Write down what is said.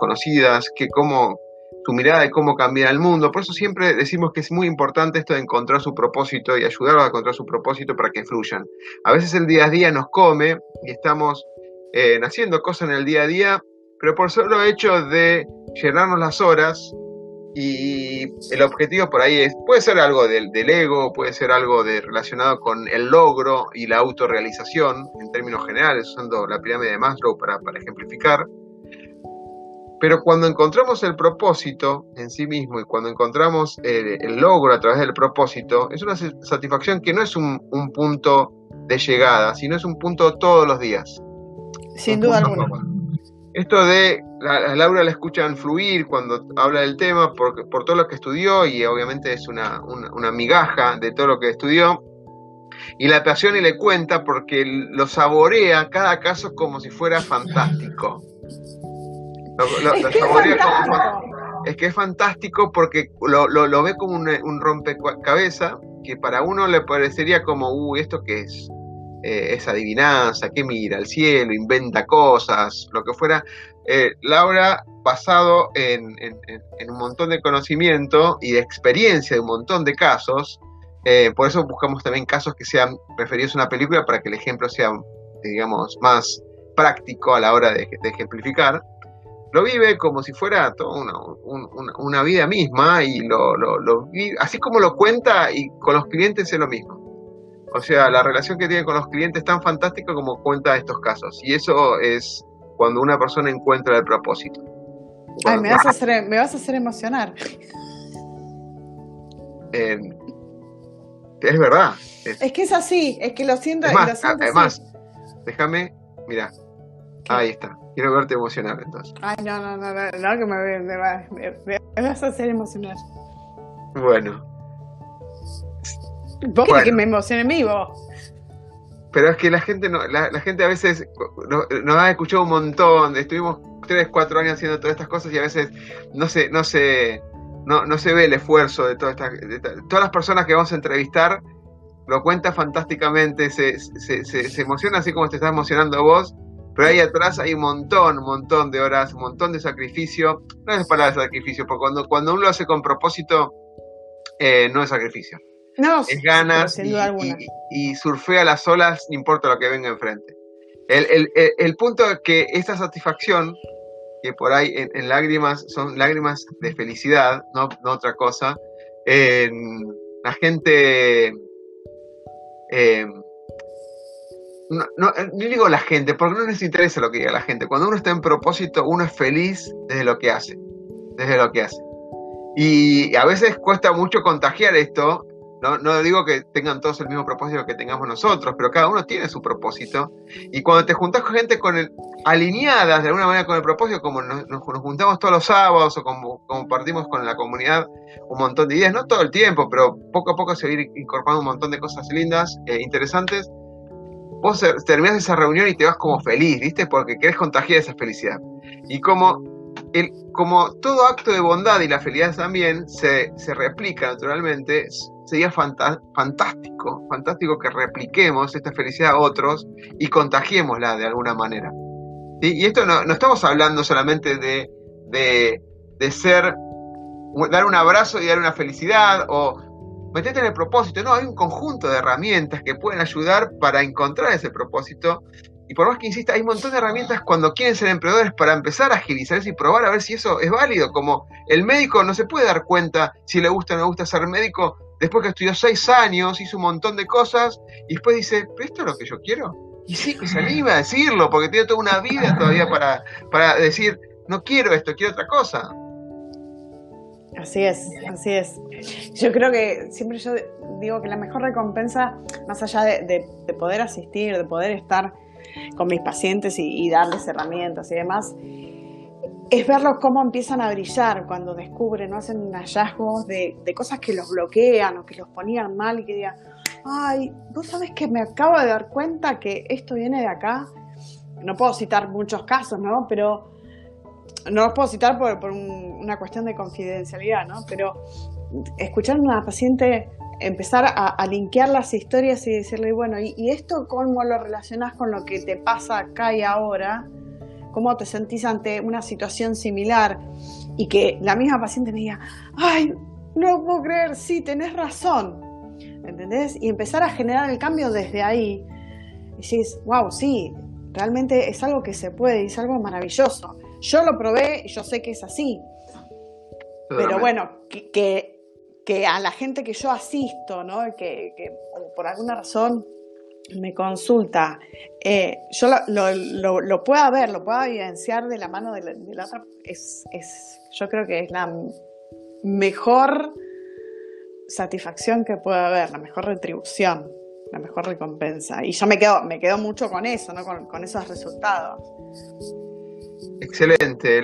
Conocidas, que cómo su mirada de cómo cambiar el mundo. Por eso siempre decimos que es muy importante esto de encontrar su propósito y ayudarlos a encontrar su propósito para que fluyan. A veces el día a día nos come y estamos eh, haciendo cosas en el día a día, pero por solo hecho de llenarnos las horas y el objetivo por ahí es, puede ser algo del, del ego, puede ser algo de, relacionado con el logro y la autorrealización en términos generales, usando la pirámide de Maslow para, para ejemplificar, pero cuando encontramos el propósito en sí mismo y cuando encontramos el, logro a través del propósito, es una satisfacción que no es un, punto de llegada, sino es un punto todos los días. Sin duda alguna. Esto de a Laura la escuchan fluir cuando habla del tema por, por todo lo que estudió y obviamente es una, una, migaja de todo lo que estudió. Y la apasiona y le cuenta porque lo saborea cada caso como si fuera fantástico es, que es fantástico porque lo, ve como un, rompecabezas que para uno le parecería como, uy, ¿esto qué es? Eh, es adivinanza, que mira al cielo, inventa cosas, lo que fuera. Eh, Laura, basado en, un montón de conocimiento y de experiencia de un montón de casos, eh, por eso buscamos también casos que sean referidos a una película para que el ejemplo sea, digamos, más práctico a la hora de ejemplificar lo vive como si fuera toda una, vida misma y lo, lo, así como lo cuenta y con los clientes es lo mismo. O sea, la relación que tiene con los clientes es tan fantástica como cuenta estos casos. Y eso es cuando una persona encuentra el propósito. Ay, me vas, a hacer, me vas a hacer emocionar. es verdad. Es, que es así, es que lo siento. además, déjame, mira, ahí está. Quiero verte emocionar entonces. Ay, no, no, no, no, no que me, me, me, vas a hacer emocionar. Bueno. Vos bueno. que me emocione vivo. Pero es que la gente no, la, la gente a veces nos, ha escuchado un montón, estuvimos tres, cuatro años haciendo todas estas cosas y a veces no se, no se, no, no se ve el esfuerzo de todas estas, todas las personas que vamos a entrevistar, lo cuenta fantásticamente, se, se, se, se emociona así como te estás emocionando vos, pero ahí atrás hay un montón, un montón de horas, un montón de sacrificio. No es palabra de sacrificio, porque cuando, cuando uno lo hace con propósito, eh, no es sacrificio. No, es ganas y, surfea las olas, no importa lo que venga enfrente. El, punto es que esta satisfacción, que por ahí en, lágrimas son lágrimas de felicidad, no, otra cosa, la gente eh, no, no, eh, digo la gente, porque no les interesa lo que diga la gente. Cuando uno está en propósito, uno es feliz desde lo que hace, desde lo que hace. Y a veces cuesta mucho contagiar esto. No, no digo que tengan todos el mismo propósito que tengamos nosotros, pero cada uno tiene su propósito. Y cuando te juntas con gente con el, alineadas de alguna manera con el propósito, como nos, nos, juntamos todos los sábados o como compartimos con la comunidad un montón de ideas, no todo el tiempo, pero poco a poco se va incorporando un montón de cosas lindas, e interesantes vos terminas esa reunión y te vas como feliz, ¿viste? Porque querés contagiar esa felicidad. Y como, el, como todo acto de bondad y la felicidad también se, se replica naturalmente, sería fantástico, fantástico que repliquemos esta felicidad a otros y contagiémosla de alguna manera. Y esto no, no, estamos hablando solamente de, de, de ser, dar un abrazo y dar una felicidad o metete en el propósito. No, hay un conjunto de herramientas que pueden ayudar para encontrar ese propósito y por más que insista, hay un montón de herramientas cuando quieren ser emprendedores para empezar a agilizar eso y probar a ver si eso es válido. Como el médico no se puede dar cuenta si le gusta o no le gusta ser médico después que estudió seis años, hizo un montón de cosas y después dice, ¿pero esto es lo que yo quiero? Y sí, que se anima a decirlo porque tiene toda una vida todavía para, para decir, no quiero esto, quiero otra cosa. Así es, así es. Yo creo que siempre yo digo que la mejor recompensa, más allá de, poder asistir, de poder estar con mis pacientes y, darles herramientas y demás, es verlos cómo empiezan a brillar cuando descubren, no hacen hallazgos de, cosas que los bloquean o que los ponían mal y que digan, ay, vos sabes que me acabo de dar cuenta que esto viene de acá. No puedo citar muchos casos, ¿no? Pero no los puedo citar por, una cuestión de confidencialidad, ¿no? Pero escuchar a una paciente empezar a, a, linkear las historias y decirle, bueno, ¿y, esto cómo lo relacionas con lo que te pasa acá y ahora? ¿Cómo te sentís ante una situación similar? Y que la misma paciente me diga, ay, no puedo creer, sí, tenés razón. ¿Entendés? Y empezar a generar el cambio desde ahí. Y decís, wow, sí, realmente es algo que se puede, es algo maravilloso. Yo lo probé y yo sé que es así. Pero bueno, que, que, a la gente que yo asisto, ¿no? que, que por alguna razón me consulta, eh, yo lo, lo, lo, pueda ver, lo pueda evidenciar de la mano de la, es, es, yo creo que es la mejor satisfacción que puede haber, la mejor retribución, la mejor recompensa. Y yo me quedo, me quedo mucho con eso, ¿no? con, con esos resultados. Excelente.